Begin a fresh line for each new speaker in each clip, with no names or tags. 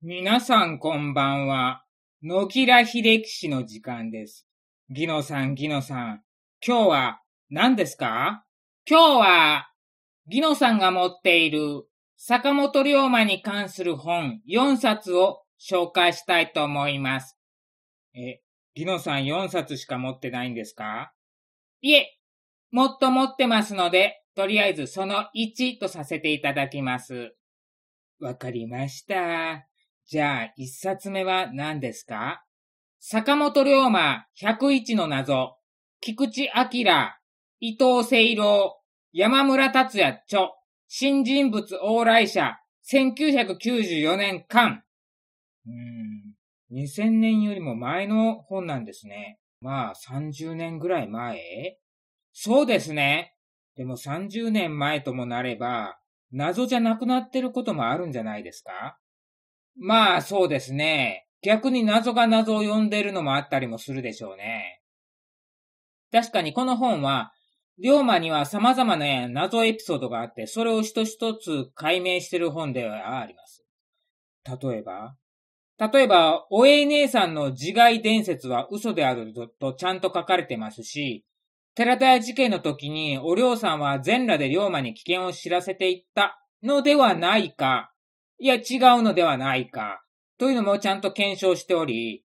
皆さんこんばんは。野木ら秀樹氏の時間です。ギノさん、ギノさん。今日は何ですか？今日は、ギノさんが持っている坂本龍馬に関する本4冊を紹介したいと思います。え、ギノさん4冊しか持ってないんですか？いえ、もっと持ってますので、とりあえずその1とさせていただきます。わかりました。じゃあ、一冊目は何ですか？坂本龍馬101の謎、菊池明、伊藤聖郎、山村達也著、新人物往来者、1994年間。うーん、2000年よりも前の本なんですね。まあ、30年ぐらい前？そうですね。でも30年前ともなれば、謎じゃなくなってることもあるんじゃないですか？まあ、そうですね。逆に謎が謎を呼んでるのもあったりもするでしょうね。確かにこの本は、龍馬には様々な謎エピソードがあって、それを一つ一つ解明してる本ではあります。例えば？例えば、おえい姉さんの自害伝説は嘘であるとちゃんと書かれてますし、寺田屋事件の時にお龍さんは全裸で龍馬に危険を知らせていったのではないかいや、違うのではないか。というのもちゃんと検証しており、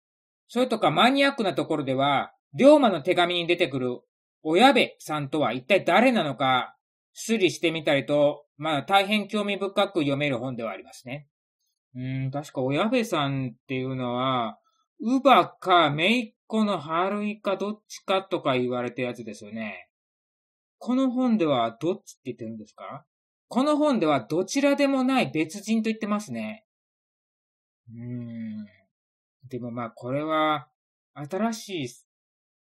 それとかマニアックなところでは、龍馬の手紙に出てくる親部さんとは一体誰なのか、推理してみたりと、まあ大変興味深く読める本ではありますね。うん、確か親部さんっていうのは、乳母か姪っ子の春井かどっちかとか言われてるやつですよね。この本ではどっちって言ってるんですか？この本ではどちらでもない別人と言ってますね。うーん。でもまあこれは新しい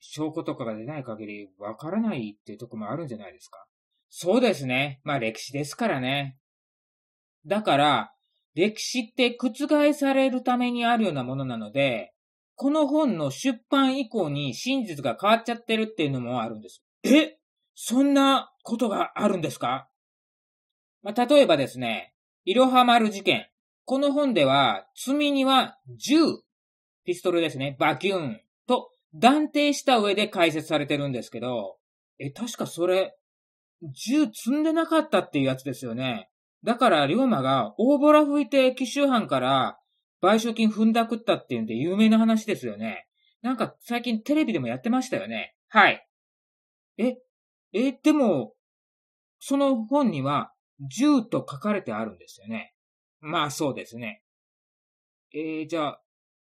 証拠とかが出ない限りわからないっていうとこもあるんじゃないですか。そうですね。まあ歴史ですからね。だから、歴史って覆されるためにあるようなものなので、この本の出版以降に真実が変わっちゃってるっていうのもあるんです。え？そんなことがあるんですか？まあ、例えばですね、いろは丸事件。この本では、罪には銃、ピストルですね、バキューンと断定した上で解説されてるんですけど、え、確かそれ、銃積んでなかったっていうやつですよね。だから、龍馬が大ボラ吹いて奇襲犯から賠償金踏んだくったっていうんで有名な話ですよね。なんか最近テレビでもやってましたよね。はい。え、え、でも、その本には10と書かれてあるんですよね。まあそうですね。えー、じゃあ、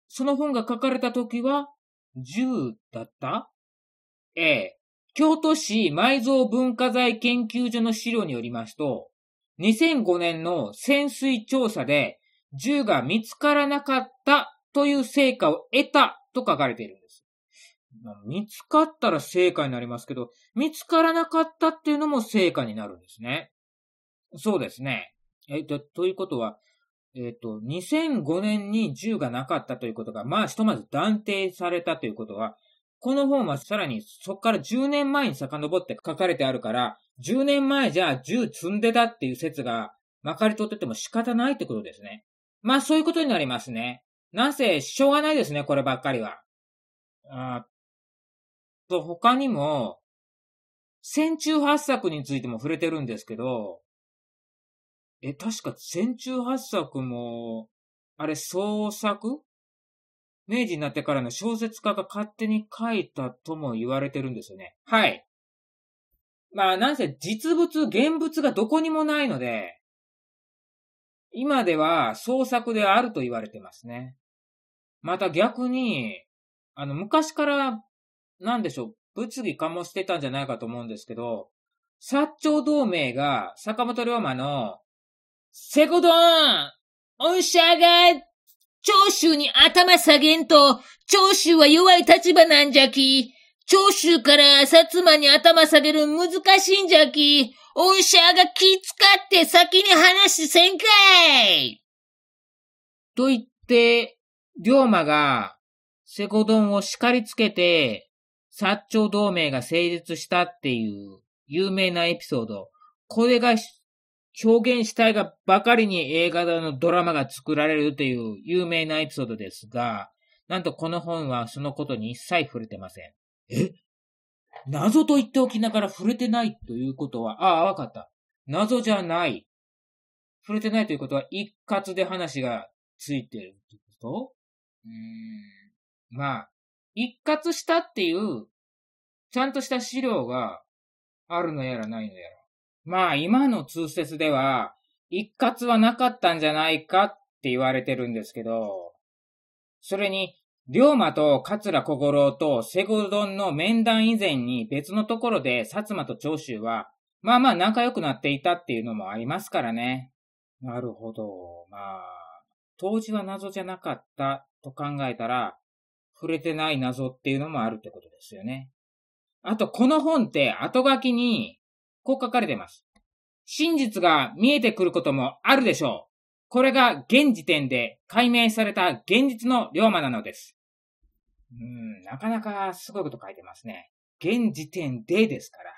その本が書かれた時は10だった？ええー、京都市埋蔵文化財研究所の資料によりますと、2005年の潜水調査で銃が見つからなかったという成果を得たと書かれているんです。見つかったら成果になりますけど、見つからなかったっていうのも成果になるんですね。そうですね。えっと、ということは、えっと、2005年に銃がなかったということが、まあ、ひとまず断定されたということは、この本はさらにそこから10年前に遡って書かれてあるから、10年前じゃあ銃積んでたっていう説がまかり取ってても仕方ないってことですね。まあそういうことになりますね。なんせ、しょうがないですね、こればっかりは。あと、他にも、戦中八作についても触れてるんですけど、え、確か戦中八作も、あれ創作？明治になってからの小説家が勝手に書いたとも言われてるんですよね。はい。まあ、なんせ実物、現物がどこにもないので、今では創作であると言われてますね。また逆に、あの、昔から、なんでしょう、物議かもしてたんじゃないかと思うんですけど、薩長同盟が坂本龍馬のセコドン御社が、長州に頭下げんと、長州は弱い立場なんじゃき。長州から薩摩に頭下げる難しいんじゃき。御社が気使って先に話せんかいと言って、龍馬が、セコドンを叱りつけて、薩長同盟が成立したっていう有名なエピソード。これが表現したいがばかりに映画のドラマが作られるという有名なエピソードですが、なんとこの本はそのことに一切触れてません。え？謎と言っておきながら触れてないということは、ああ、わかった。謎じゃない。触れてないということは、一括で話がついてるってこと？うーん。まあ、一括したっていう、ちゃんとした資料があるのやらないのやら。まあ、今の通説では、一括はなかったんじゃないかって言われてるんですけど、それに、龍馬と桂小五郎とセゴドンの面談以前に別のところで薩摩と長州は、まあまあ仲良くなっていたっていうのもありますからね。なるほど。まあ、当時は謎じゃなかったと考えたら、触れてない謎っていうのもあるってことですよね。あと、この本って後書きに、こう書かれてます。真実が見えてくることもあるでしょう。これが現時点で解明された現実の龍馬なのです。うん、なかなかすごいこと書いてますね。現時点でですから。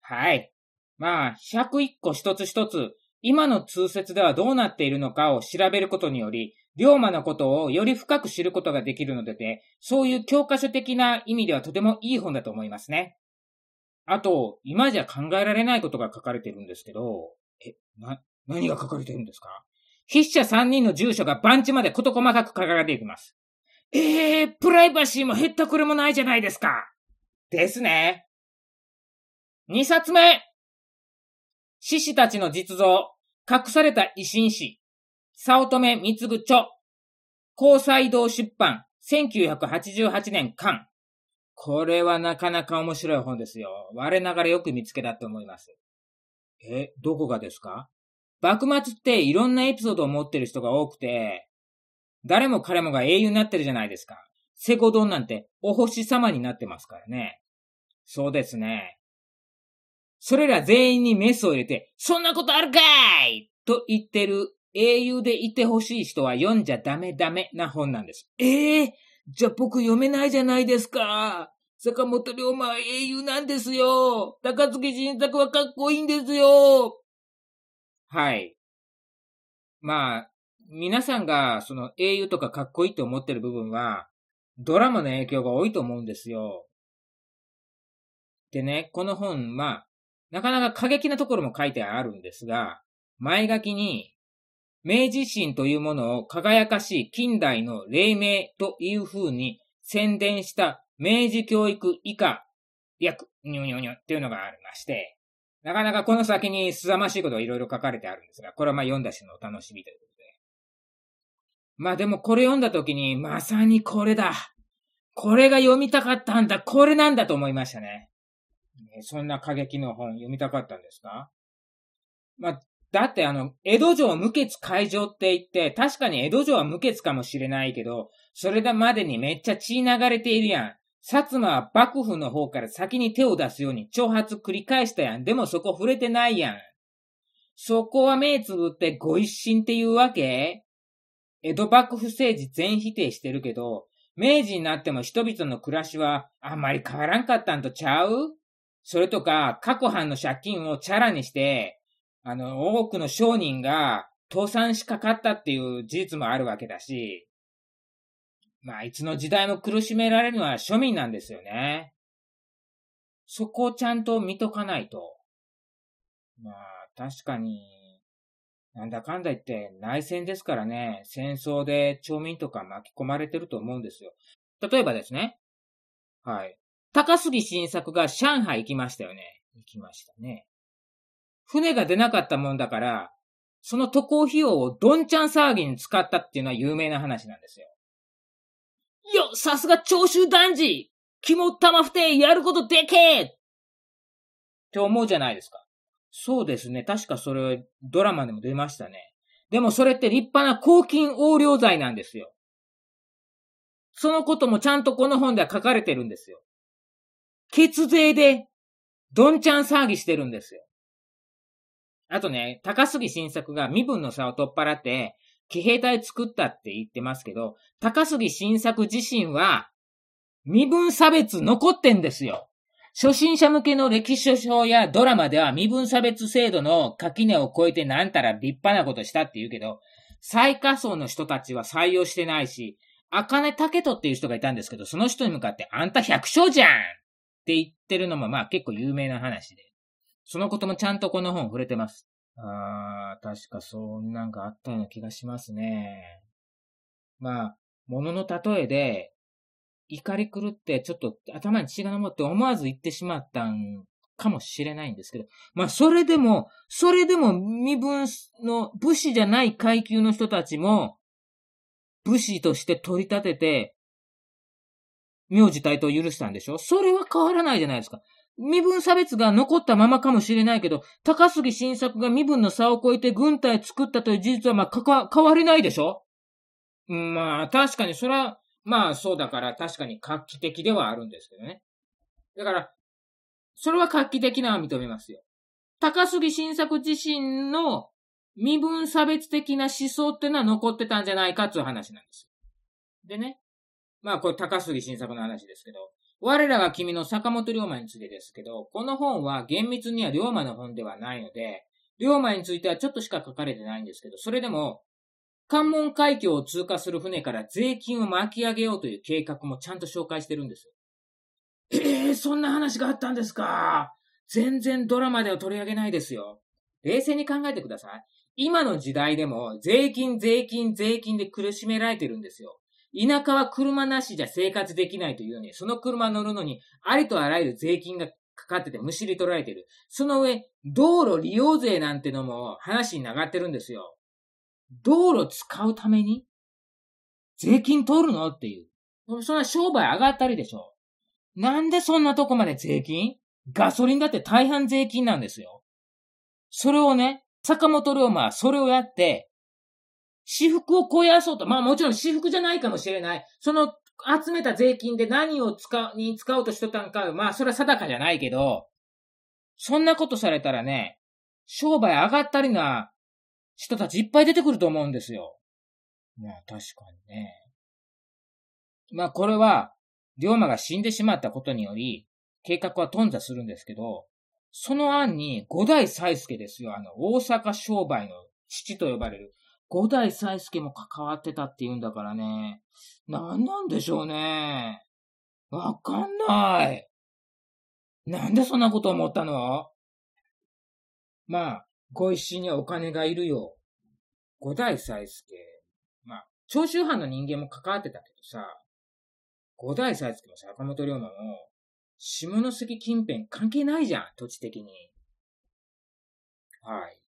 はい。まあ、101個一つ一つ、今の通説ではどうなっているのかを調べることにより、龍馬のことをより深く知ることができるので、ね、そういう教科書的な意味ではとてもいい本だと思いますね。あと、今じゃ考えられないことが書かれてるんですけど、え、な、何が書かれてるんですか？筆者3人の住所が番地まで事細かく書かれていきます。ええー、プライバシーも減ったくれもないじゃないですか。ですね。2冊目。獅子たちの実像、隠された維新史、早乙女三つ著、交際堂出版、1988年間。これはなかなか面白い本ですよ。我ながらよく見つけたと思います。え、どこがですか？幕末っていろんなエピソードを持ってる人が多くて、誰も彼もが英雄になってるじゃないですか。セコドンなんてお星様になってますからね。そうですね。それら全員にメスを入れて、そんなことあるかいと言ってる英雄でいてほしい人は読んじゃダメダメな本なんです。ええー、じゃあ僕読めないじゃないですか。坂本龍馬は英雄なんですよ。高槻新作はかっこいいんですよ。はい。まあ、皆さんがその英雄とかかっこいいと思ってる部分は、ドラマの影響が多いと思うんですよ。でね、この本、まあ、なかなか過激なところも書いてあるんですが、前書きに、明治維新というものを輝かしい近代の黎明という風に宣伝した明治教育以下略、にょにょにょっていうのがありまして、なかなかこの先に凄ましいことがいろいろ書かれてあるんですが、これはまあ読んだ人のお楽しみということで。まあでもこれ読んだ時に、まさにこれだ。これが読みたかったんだ。これなんだと思いましたね。そんな過激の本読みたかったんですか？まあ、だってあの、江戸城無血会場って言って、確かに江戸城は無血かもしれないけど、それまでにめっちゃ血流れているやん。薩摩は幕府の方から先に手を出すように挑発繰り返したやん。でもそこ触れてないやん。そこは目つぶってご一新っていうわけ江戸幕府政治全否定してるけど、明治になっても人々の暮らしはあんまり変わらんかったんとちゃう？それとか、過去藩の借金をチャラにして、あの、多くの商人が倒産しかかったっていう事実もあるわけだし、まあ、いつの時代も苦しめられるのは庶民なんですよね。そこをちゃんと見とかないと。まあ、確かに、なんだかんだ言って内戦ですからね、戦争で町民とか巻き込まれてると思うんですよ。例えばですね。はい。高杉晋作が上海行きましたよね。行きましたね。船が出なかったもんだから、その渡航費用をどんちゃん騒ぎに使ったっていうのは有名な話なんですよ。よさすが長州男児肝玉不定やることでけえって思うじゃないですか。そうですね。確かそれ、ドラマでも出ましたね。でもそれって立派な公金横領罪なんですよ。そのこともちゃんとこの本では書かれてるんですよ。血税で、どんちゃん騒ぎしてるんですよ。あとね、高杉晋作が身分の差を取っ払って、騎兵隊作ったって言ってますけど、高杉晋作自身は、身分差別残ってんですよ。初心者向けの歴史書やドラマでは身分差別制度の垣根を越えてなんたら立派なことしたって言うけど、最下層の人たちは採用してないし、赤根武人っていう人がいたんですけど、その人に向かってあんた百姓じゃんって言ってるのもまあ結構有名な話で。そのこともちゃんとこの本触れてます。あー、確かそんなんかあったような気がしますね。まあ、ものの例えで、怒り狂ってちょっと頭に血が昇って思わず言ってしまったんかもしれないんですけど、まあそれでも、それでも身分の武士じゃない階級の人たちも、武士として取り立てて、名字対等を許したんでしょ？それは変わらないじゃないですか。身分差別が残ったままかもしれないけど、高杉晋作が身分の差を超えて軍隊作ったという事実はまあかか変わりないでしょ？まあ確かにそれはまあそうだから確かに画期的ではあるんですけどね。だから、それは画期的なは認めますよ。高杉晋作自身の身分差別的な思想ってのは残ってたんじゃないかっていう話なんですでね。まあこれ高杉晋作の話ですけど、我らが君の坂本龍馬についてですけど、この本は厳密には龍馬の本ではないので、龍馬についてはちょっとしか書かれてないんですけど、それでも関門海峡を通過する船から税金を巻き上げようという計画もちゃんと紹介してるんです。ええー、そんな話があったんですか？全然ドラマでは取り上げないですよ。冷静に考えてください。今の時代でも税金、税金、税金で苦しめられてるんですよ。田舎は車なしじゃ生活できないというのに、その車乗るのにありとあらゆる税金がかかっててむしり取られてる。その上、道路利用税なんてのも話に流ってるんですよ。道路使うために税金取るのっていう。そんな商売上がったりでしょ。なんでそんなとこまで税金？ガソリンだって大半税金なんですよ。それをね、坂本龍馬はそれをやって、私服を肥やそうと。まあもちろん私服じゃないかもしれない。その集めた税金で何を使う、に使おうとしとったんか、まあそれは定かじゃないけど、そんなことされたらね、商売上がったりな人たちいっぱい出てくると思うんですよ。まあ確かにね。まあこれは、龍馬が死んでしまったことにより、計画は頓挫するんですけど、その案に五代才助ですよ。あの、大阪商売の父と呼ばれる五代才助も関わってたって言うんだからね。何なんでしょうね。わかんない。なんでそんなこと思ったの？まあ、ご一緒にはお金がいるよ。五代才助。まあ、長州藩の人間も関わってたけどさ、五代才助も坂本龍馬も、下関近辺関係ないじゃん、土地的に。はい。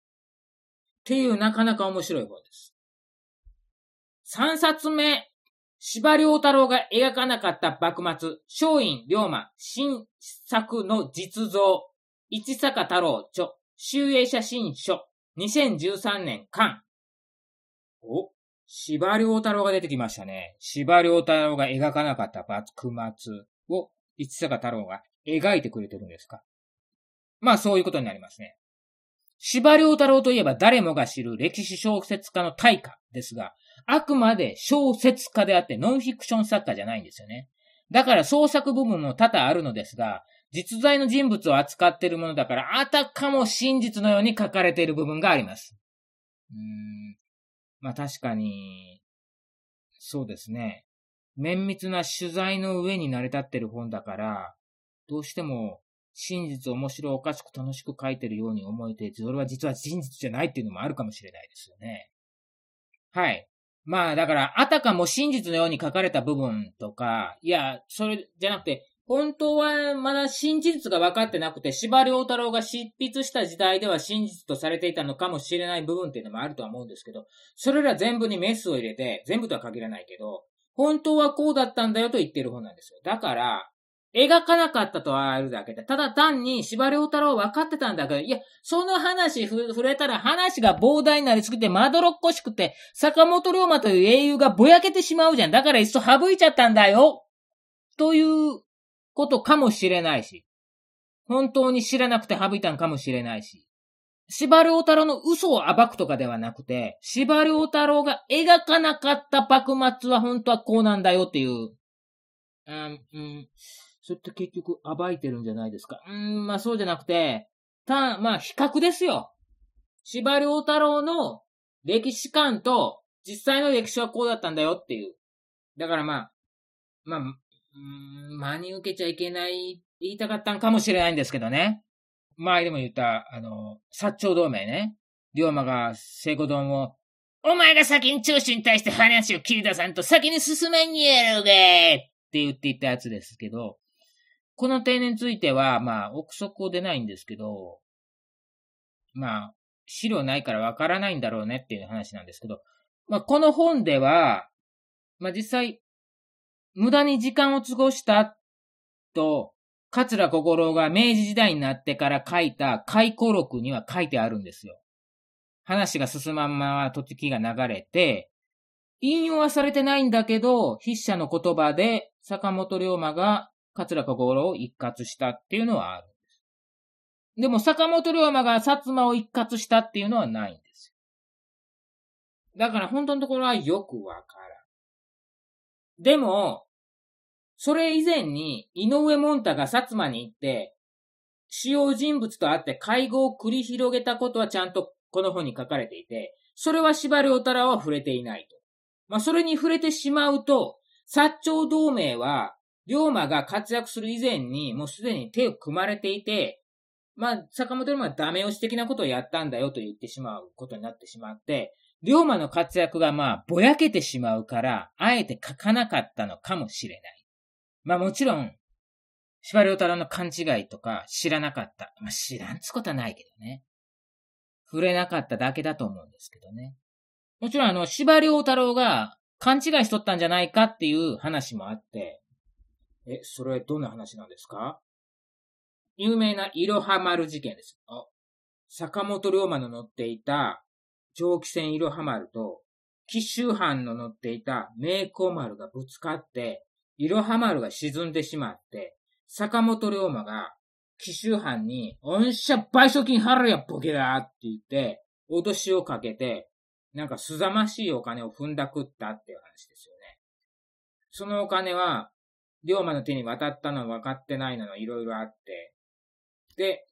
っていうなかなか面白い本です。三冊目、司良太郎が描かなかった幕末、松陰龍馬新作の実像、市坂太郎著、集英写真書、2013年間。お、芝良太郎が出てきましたね。芝良太郎が描かなかった幕末を、市坂太郎が描いてくれてるんですかまあそういうことになりますね。芝良太郎といえば誰もが知る歴史小説家の大家ですが、あくまで小説家であってノンフィクション作家じゃないんですよね。だから創作部分も多々あるのですが、実在の人物を扱っているものだから、あたかも真実のように書かれている部分があります。うーん。まあ確かに、そうですね。綿密な取材の上に成り立っている本だから、どうしても真実面白おかしく楽しく書いてるように思えて、それは実は真実じゃないっていうのもあるかもしれないですよね。はい。まあだから、あたかも真実のように書かれた部分とか、いや、それじゃなくて、本当はまだ真実が分かってなくて、司馬遼太郎が執筆した時代では真実とされていたのかもしれない部分っていうのもあるとは思うんですけど、それら全部にメスを入れて、全部とは限らないけど、本当はこうだったんだよと言ってる本なんですよ。だから、描かなかったとはあるだけで、ただ単に司馬遼太郎分かってたんだけど、いや、その話触れたら話が膨大になりすぎてまどろっこしくて、坂本龍馬という英雄がぼやけてしまうじゃん。だからいっそ省いちゃったんだよ。ということかもしれないし、本当に知らなくて省いたんかもしれないし、司馬太郎の嘘を暴くとかではなくて、司馬太郎が描かなかった幕末は本当はこうなんだよっていう、うん、うん、それって結局暴いてるんじゃないですか？うーん、まあそうじゃなくて、た、まあ比較ですよ。司馬遼太郎の歴史観と実際の歴史はこうだったんだよっていう。だからまあ、まあ、うん真に受けちゃいけない言いたかったんかもしれないんですけどね。前でも言った、あの、薩長同盟ね。龍馬が聖子丼を、お前が先に長州に対して話を切り出さんと先に進めんやろうがって言っていたやつですけど、この点については、まあ、憶測を出ないんですけど、まあ、資料ないからわからないんだろうねっていう話なんですけど、まあ、この本では、まあ実際、無駄に時間を過ごしたと、桂小五郎が明治時代になってから書いた回顧録には書いてあるんですよ。話が進まんま時が流れて、引用はされてないんだけど、筆者の言葉で坂本龍馬が桂小五郎を一括したっていうのはあるんです。でも坂本龍馬が薩摩を一括したっていうのはないんですよ。だから本当のところはよくわからん。でも、それ以前に井上門太が薩摩に行って、主要人物と会って会合を繰り広げたことはちゃんとこの本に書かれていて、それは司馬遼太郎は触れていないと。まあ、それに触れてしまうと、薩長同盟は、龍馬が活躍する以前に、もうすでに手を組まれていて、まあ、坂本龍馬はダメ押し的なことをやったんだよと言ってしまうことになってしまって、龍馬の活躍がまあ、ぼやけてしまうから、あえて書かなかったのかもしれない。まあもちろん、司馬遼太郎の勘違いとか知らなかった。まあ知らんつことはないけどね。触れなかっただけだと思うんですけどね。もちろんあの、司馬遼太郎が勘違いしとったんじゃないかっていう話もあって、え、それどんな話なんですか？有名ないろは丸事件です。あ、坂本龍馬の乗っていた蒸気船いろは丸と、紀州藩の乗っていた名工丸がぶつかって、いろは丸が沈んでしまって、坂本龍馬が紀州藩に、おんしゃ賠償金払うやボケだって言って、脅しをかけて、なんかすざましいお金を踏んだくったっていう話ですよね。そのお金は、龍馬の手に渡ったの分かってないなのいろいろあって、で、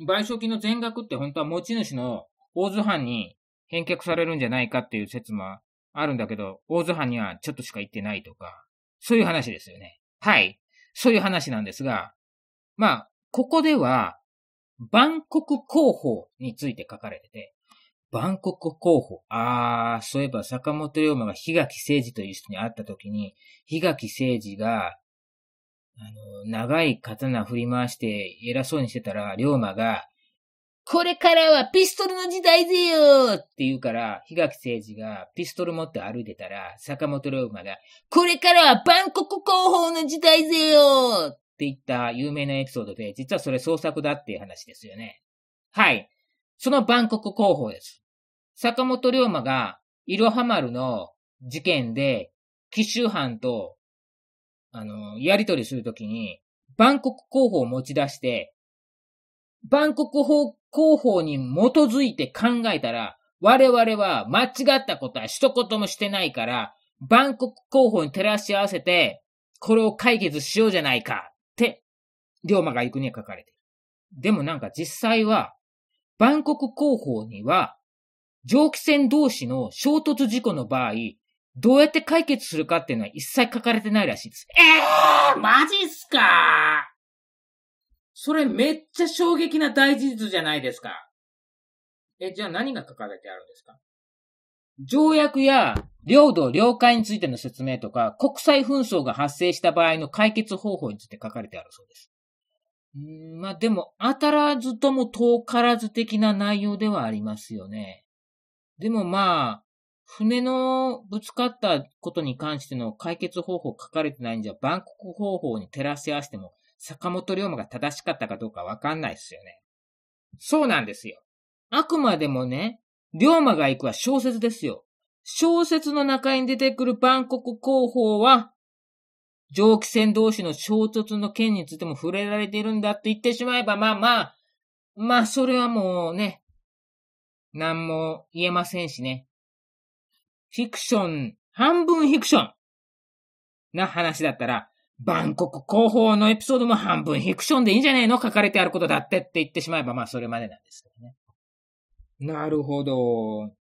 賠償金の全額って本当は持ち主の大津藩に返却されるんじゃないかっていう説もあるんだけど、大津藩にはちょっとしか行ってないとか、そういう話ですよね。はい。そういう話なんですが、まあ、ここでは、万国広報について書かれてて、万国広報。ああ、そういえば坂本龍馬が檜垣誠治という人に会った時に、檜垣誠治が、あの、長い刀振り回して偉そうにしてたら、龍馬が、これからはピストルの時代ぜよって言うから、檜垣誠治がピストル持って歩いてたら、坂本龍馬が、これからは万国広報の時代ぜよって言った有名なエピソードで、実はそれ創作だっていう話ですよね。はい。その万国広報です。坂本龍馬が、いろは丸の事件で、紀州藩と、あの、やりとりするときに、万国広報を持ち出して、万国広報に基づいて考えたら、我々は間違ったことは一言もしてないから、万国広報に照らし合わせて、これを解決しようじゃないかって。龍馬が行くには書かれている。でもなんか実際は、万国広報には、蒸気船同士の衝突事故の場合、どうやって解決するかっていうのは一切書かれてないらしいです。ええー、マジっすか？それめっちゃ衝撃な大事実じゃないですか。え、じゃあ何が書かれてあるんですか？条約や領土、領海についての説明とか、国際紛争が発生した場合の解決方法について書かれてあるそうです。うんまあでも、当たらずとも遠からず的な内容ではありますよね。でもまあ、船のぶつかったことに関しての解決方法書かれてないんじゃ、バンコク方法に照らし合わせても、坂本龍馬が正しかったかどうかわかんないですよね。そうなんですよ。あくまでもね、龍馬が行くは小説ですよ。小説の中に出てくるバンコク広報は、蒸気船同士の衝突の件についても触れられているんだって言ってしまえば、まあまあ、まあそれはもうね、何も言えませんしね。フィクション、半分フィクションな話だったら、バンコク広報のエピソードも半分フィクションでいいんじゃねえの？書かれてあることだってって言ってしまえば、まあそれまでなんですけどね。なるほど。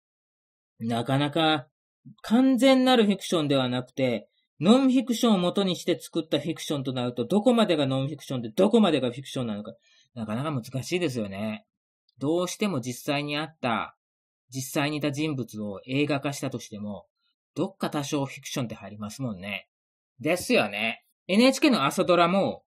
なかなか完全なるフィクションではなくて、ノンフィクションを元にして作ったフィクションとなると、どこまでがノンフィクションでどこまでがフィクションなのか、なかなか難しいですよね。どうしても実際にあった、実際にいた人物を映画化したとしても、どっか多少フィクションって入りますもんね。ですよね。NHK の朝ドラも、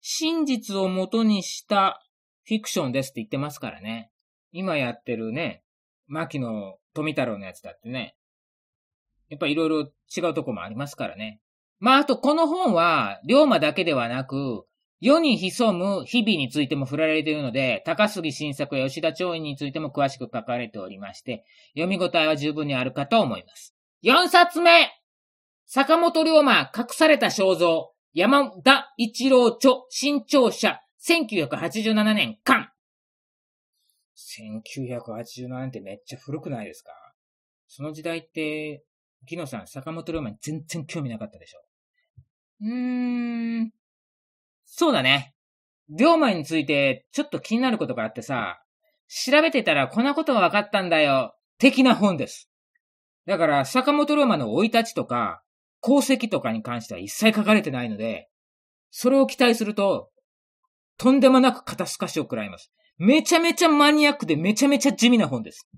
真実を元にしたフィクションですって言ってますからね。今やってるね、牧野富太郎のやつだってね。やっぱいろいろ違うとこもありますからね。まあ、あとこの本は、龍馬だけではなく、世に潜む日々についても振られているので、高杉晋作や吉田松陰についても詳しく書かれておりまして、読み応えは十分にあるかと思います。4冊目坂本龍馬、隠された肖像、山田一郎著、新潮社、1987年間。1987年ってめっちゃ古くないですか？その時代って、ギノさん、坂本龍馬に全然興味なかったでしょ？うーん。そうだね。龍馬についてちょっと気になることがあってさ、調べてたらこんなことが分かったんだよ。的な本です。だから、坂本龍馬の生い立ちとか、功績とかに関しては一切書かれてないので、それを期待すると、とんでもなく肩透かしを食らいます。めちゃめちゃマニアックでめちゃめちゃ地味な本です。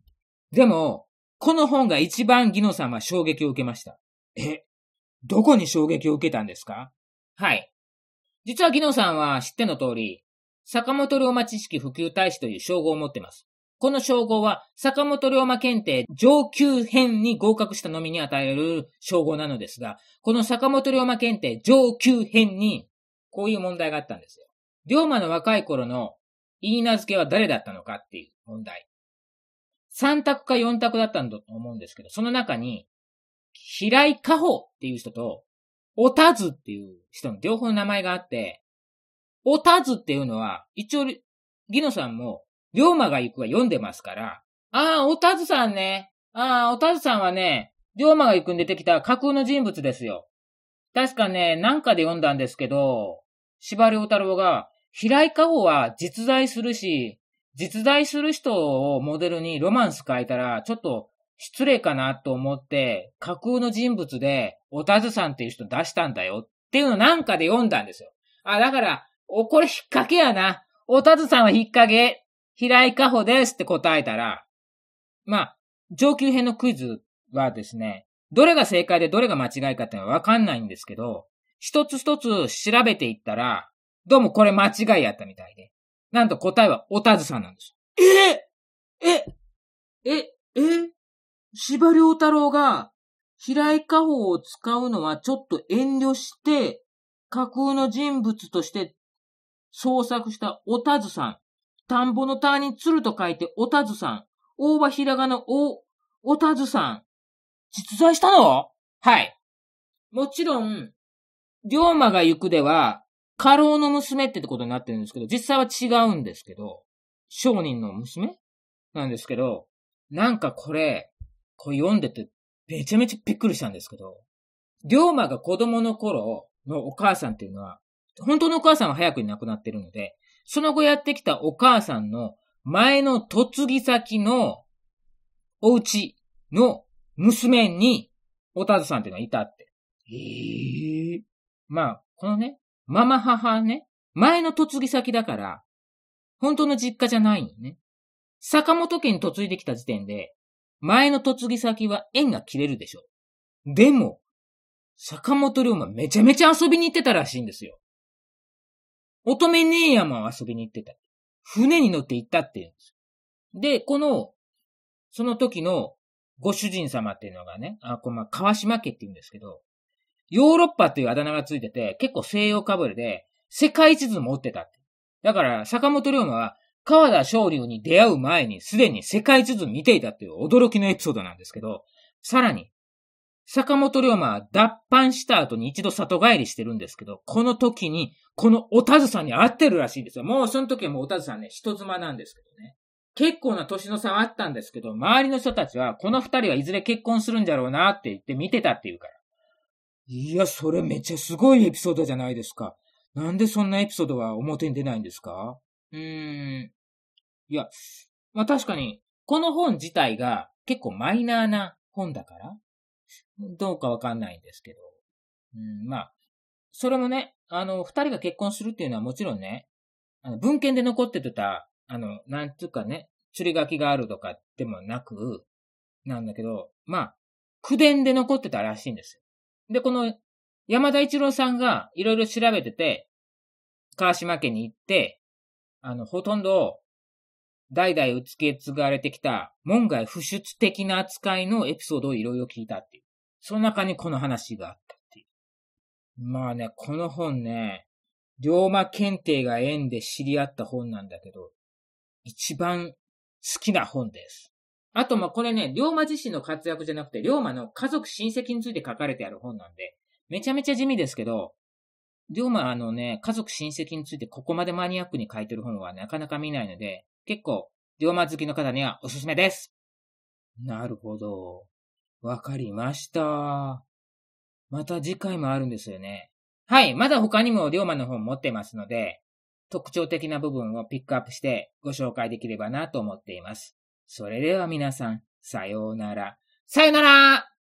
でも、この本が一番ギノさんは衝撃を受けました。え、どこに衝撃を受けたんですか？はい。実はギノさんは知っての通り、坂本龍馬知識普及大使という称号を持っています。この称号は坂本龍馬検定上級編に合格したのみに与える称号なのですが、この坂本龍馬検定上級編にこういう問題があったんですよ。龍馬の若い頃の言い名付けは誰だったのかっていう問題。3択か4択だったんだと思うんですけど、その中に、平井加穂っていう人と、おたずっていう人の両方の名前があって、おたずっていうのは、一応、ギノさんも、龍馬が行くは読んでますから、ああ、おたずさんね。ああ、おたずさんはね、龍馬が行くに出てきた架空の人物ですよ。確かね、なんかで読んだんですけど、司馬遼太郎が、平井加穂は実在するし、実在する人をモデルにロマンス書いたら、ちょっと失礼かなと思って、架空の人物で、おたずさんっていう人出したんだよっていうのなんかで読んだんですよ。あ、だから、お、これ引っ掛けやな。おたずさんは引っ掛け。平井加穂ですって答えたら、まあ、上級編のクイズはですね、どれが正解でどれが間違いかってのはわかんないんですけど、一つ一つ調べていったら、どうもこれ間違いやったみたいで。なんと答えはおたずさんなんです。ええええ司馬遼太郎が平井家宝を使うのはちょっと遠慮して、架空の人物として創作したおたずさん。田んぼの田に鶴と書いておたずさん。大場ひらがなお、おたずさん。実在したの？はい。もちろん、龍馬が行くでは、家老の娘ってことになってるんですけど、実際は違うんですけど、商人の娘なんですけど、なんかこれ、これ読んでてめちゃめちゃびっくりしたんですけど、龍馬が子供の頃のお母さんっていうのは、本当のお母さんは早くに亡くなってるので、その後やってきたお母さんの前の嫁ぎ先のお家の娘に、おたずさんっていうのがいたって。ええー、まあ、このね、ママ母ね、前の嫁ぎ先だから、本当の実家じゃないのね。坂本家に嫁いできた時点で、前の嫁ぎ先は縁が切れるでしょ。でも、坂本龍馬めちゃめちゃ遊びに行ってたらしいんですよ。乙女姉山を遊びに行ってた。船に乗って行ったって言うんですよ。で、この、その時のご主人様っていうのがね、あ、こま、川島家って言うんですけど、ヨーロッパっていうあだ名がついてて、結構西洋かぶれで、世界地図持ってたって。だから、坂本龍馬は、川田昇龍に出会う前にすでに世界地図見ていたっていう驚きのエピソードなんですけど、さらに、坂本龍馬は脱藩した後に一度里帰りしてるんですけど、この時に、このおたずさんに会ってるらしいんですよ。もうその時はもうおたずさんね、人妻なんですけどね。結構な年の差はあったんですけど、周りの人たちは、この二人はいずれ結婚するんじゃろうなって言って見てたっていうから。いや、それめっちゃすごいエピソードじゃないですか。なんでそんなエピソードは表に出ないんですか？うーん。いや、まあ確かに、この本自体が結構マイナーな本だからどうかわかんないんですけど。うん、まあ、それもね、あの、二人が結婚するっていうのはもちろんね、あの文献で残っててた、あの、なんつうかね、釣り書きがあるとかでもなく、なんだけど、まあ、口伝で残ってたらしいんですよ。で、この山田一郎さんがいろいろ調べてて、川島家に行って、あの、ほとんど、代々受け継がれてきた門外不出的な扱いのエピソードをいろいろ聞いたっていう。その中にこの話があったっていう。まあね、この本ね、龍馬検定が縁で知り合った本なんだけど、一番好きな本です。あと、まあ、これね、龍馬自身の活躍じゃなくて、龍馬の家族親戚について書かれてある本なんで、めちゃめちゃ地味ですけど、龍馬あのね、家族親戚についてここまでマニアックに書いてる本はなかなか見ないので、結構、龍馬好きの方にはおすすめです。なるほど。わかりました。また次回もあるんですよね。はい、まだ他にも龍馬の本持ってますので、特徴的な部分をピックアップしてご紹介できればなと思っています。それでは皆さん、さようなら。さようなら